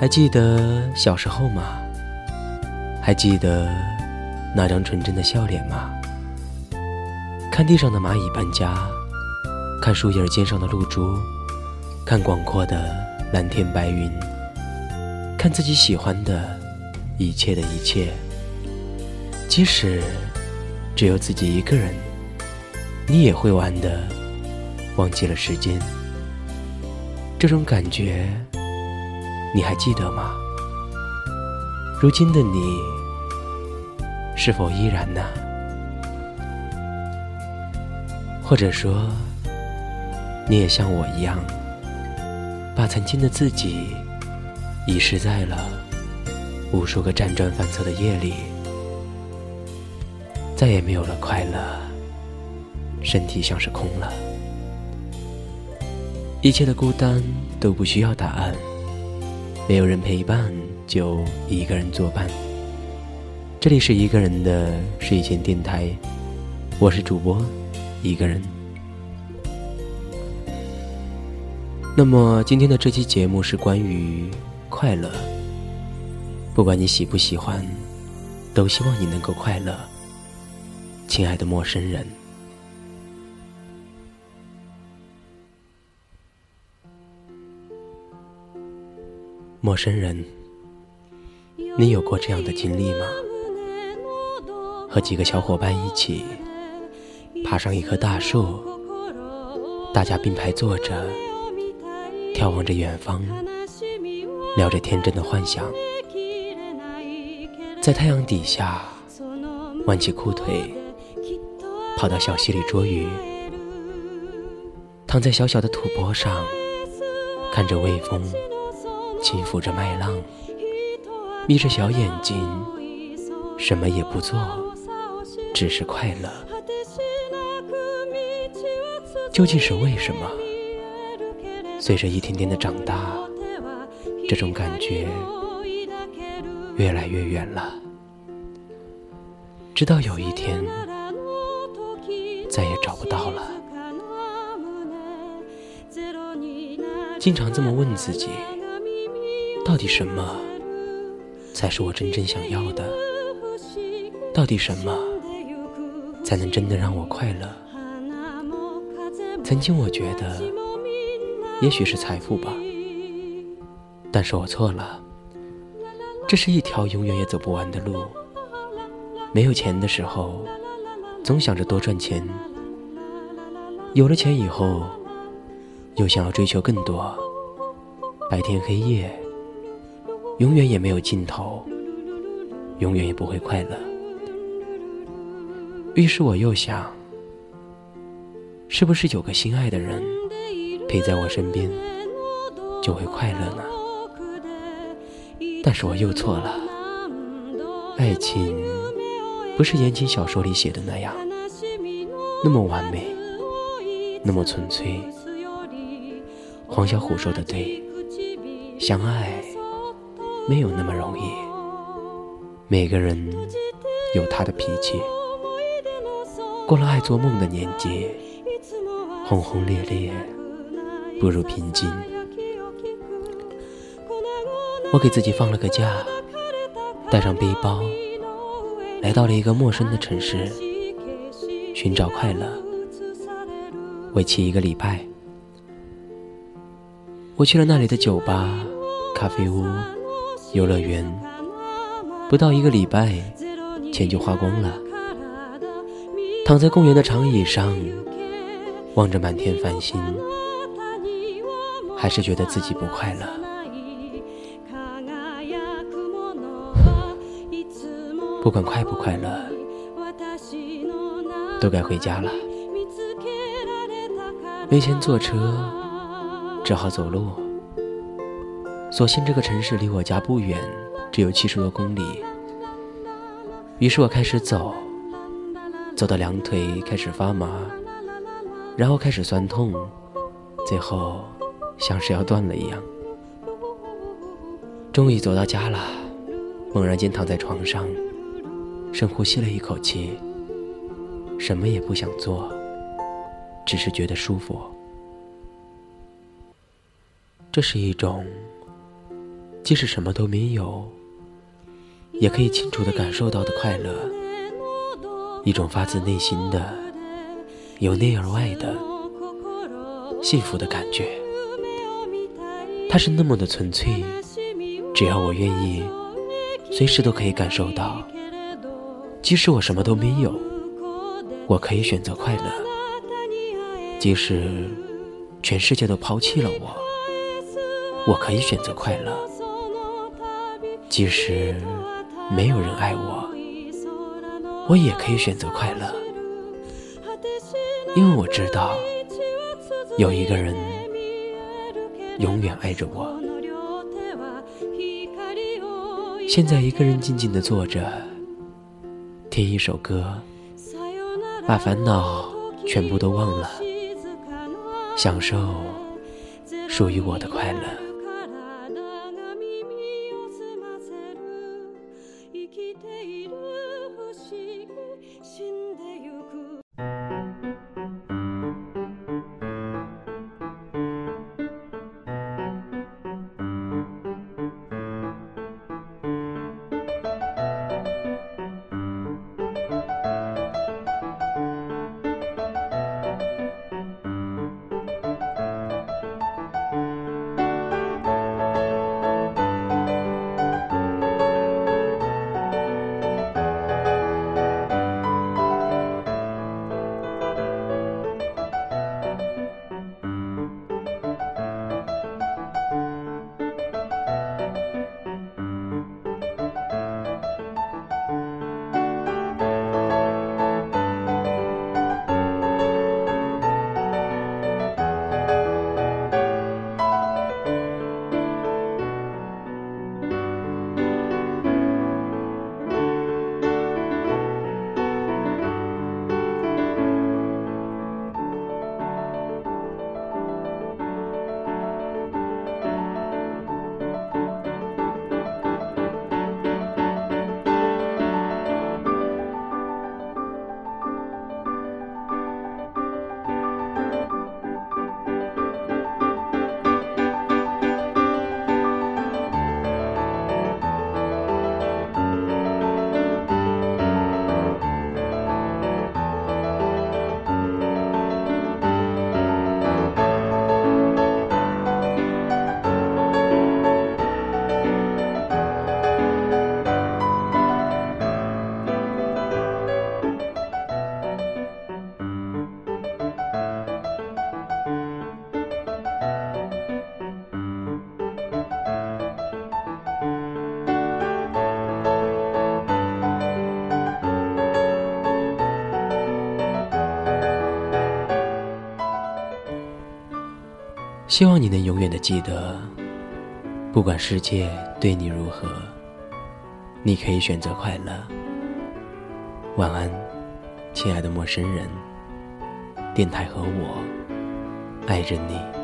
还记得小时候吗？还记得那张纯真的笑脸吗？看地上的蚂蚁搬家，看树叶尖上的露珠，看广阔的蓝天白云，看自己喜欢的一切的一切。即使只有自己一个人，你也会玩的忘记了时间。这种感觉。你还记得吗？如今的你，是否依然呢？或者说，你也像我一样，把曾经的自己遗失在了无数个辗转反侧的夜里，再也没有了快乐，身体像是空了，一切的孤单都不需要答案。没有人陪伴，就一个人作伴。这里是一个人的睡前电台，我是主播一个人。那么今天的这期节目是关于快乐。不管你喜不喜欢，都希望你能够快乐，亲爱的陌生人。陌生人，你有过这样的经历吗？和几个小伙伴一起爬上一棵大树，大家并排坐着，眺望着远方，聊着天真的幻想，在太阳底下挽起裤腿，跑到小溪里捉鱼，躺在小小的土坡上，看着微风。轻抚着麦浪，眯着小眼睛，什么也不做，只是快乐。究竟是为什么？随着一天天的长大，这种感觉越来越远了。直到有一天，再也找不到了。经常这么问自己。到底什么才是我真正想要的？到底什么才能真的让我快乐？曾经我觉得，也许是财富吧，但是我错了。这是一条永远也走不完的路。没有钱的时候，总想着多赚钱；有了钱以后，又想要追求更多。白天黑夜。永远也没有尽头，永远也不会快乐。于是我又想，是不是有个心爱的人陪在我身边，就会快乐呢？但是我又错了。爱情不是言情小说里写的那样，那么完美，那么纯粹。黄小琥说的对，相爱。没有那么容易。每个人有他的脾气。过了爱做梦的年纪，轰轰烈烈不如平静。我给自己放了个假，带上背包，来到了一个陌生的城市，寻找快乐。为期一个礼拜，我去了那里的酒吧、咖啡屋。游乐园不到一个礼拜，钱就花光了。躺在公园的长椅上，望着满天繁星，还是觉得自己不快乐。不管快不快乐，都该回家了。没钱坐车，只好走路。所幸这个城市离我家不远，只有七十多公里。于是我开始走，走到两腿开始发麻，然后开始酸痛，最后像是要断了一样。终于走到家了，猛然间躺在床上，深呼吸了一口气，什么也不想做，只是觉得舒服。这是一种，即使什么都没有，也可以清楚的感受到的快乐，一种发自内心的、由内而外的幸福的感觉。它是那么的纯粹。只要我愿意，随时都可以感受到。即使我什么都没有，我可以选择快乐。即使全世界都抛弃了我，我可以选择快乐。即使没有人爱我，我也可以选择快乐。因为我知道，有一个人永远爱着我。现在一个人静静的坐着，听一首歌，把烦恼全部都忘了，享受属于我的快乐。希望你能永远的记得，不管世界对你如何，你可以选择快乐。晚安，亲爱的陌生人。电台和我爱着你。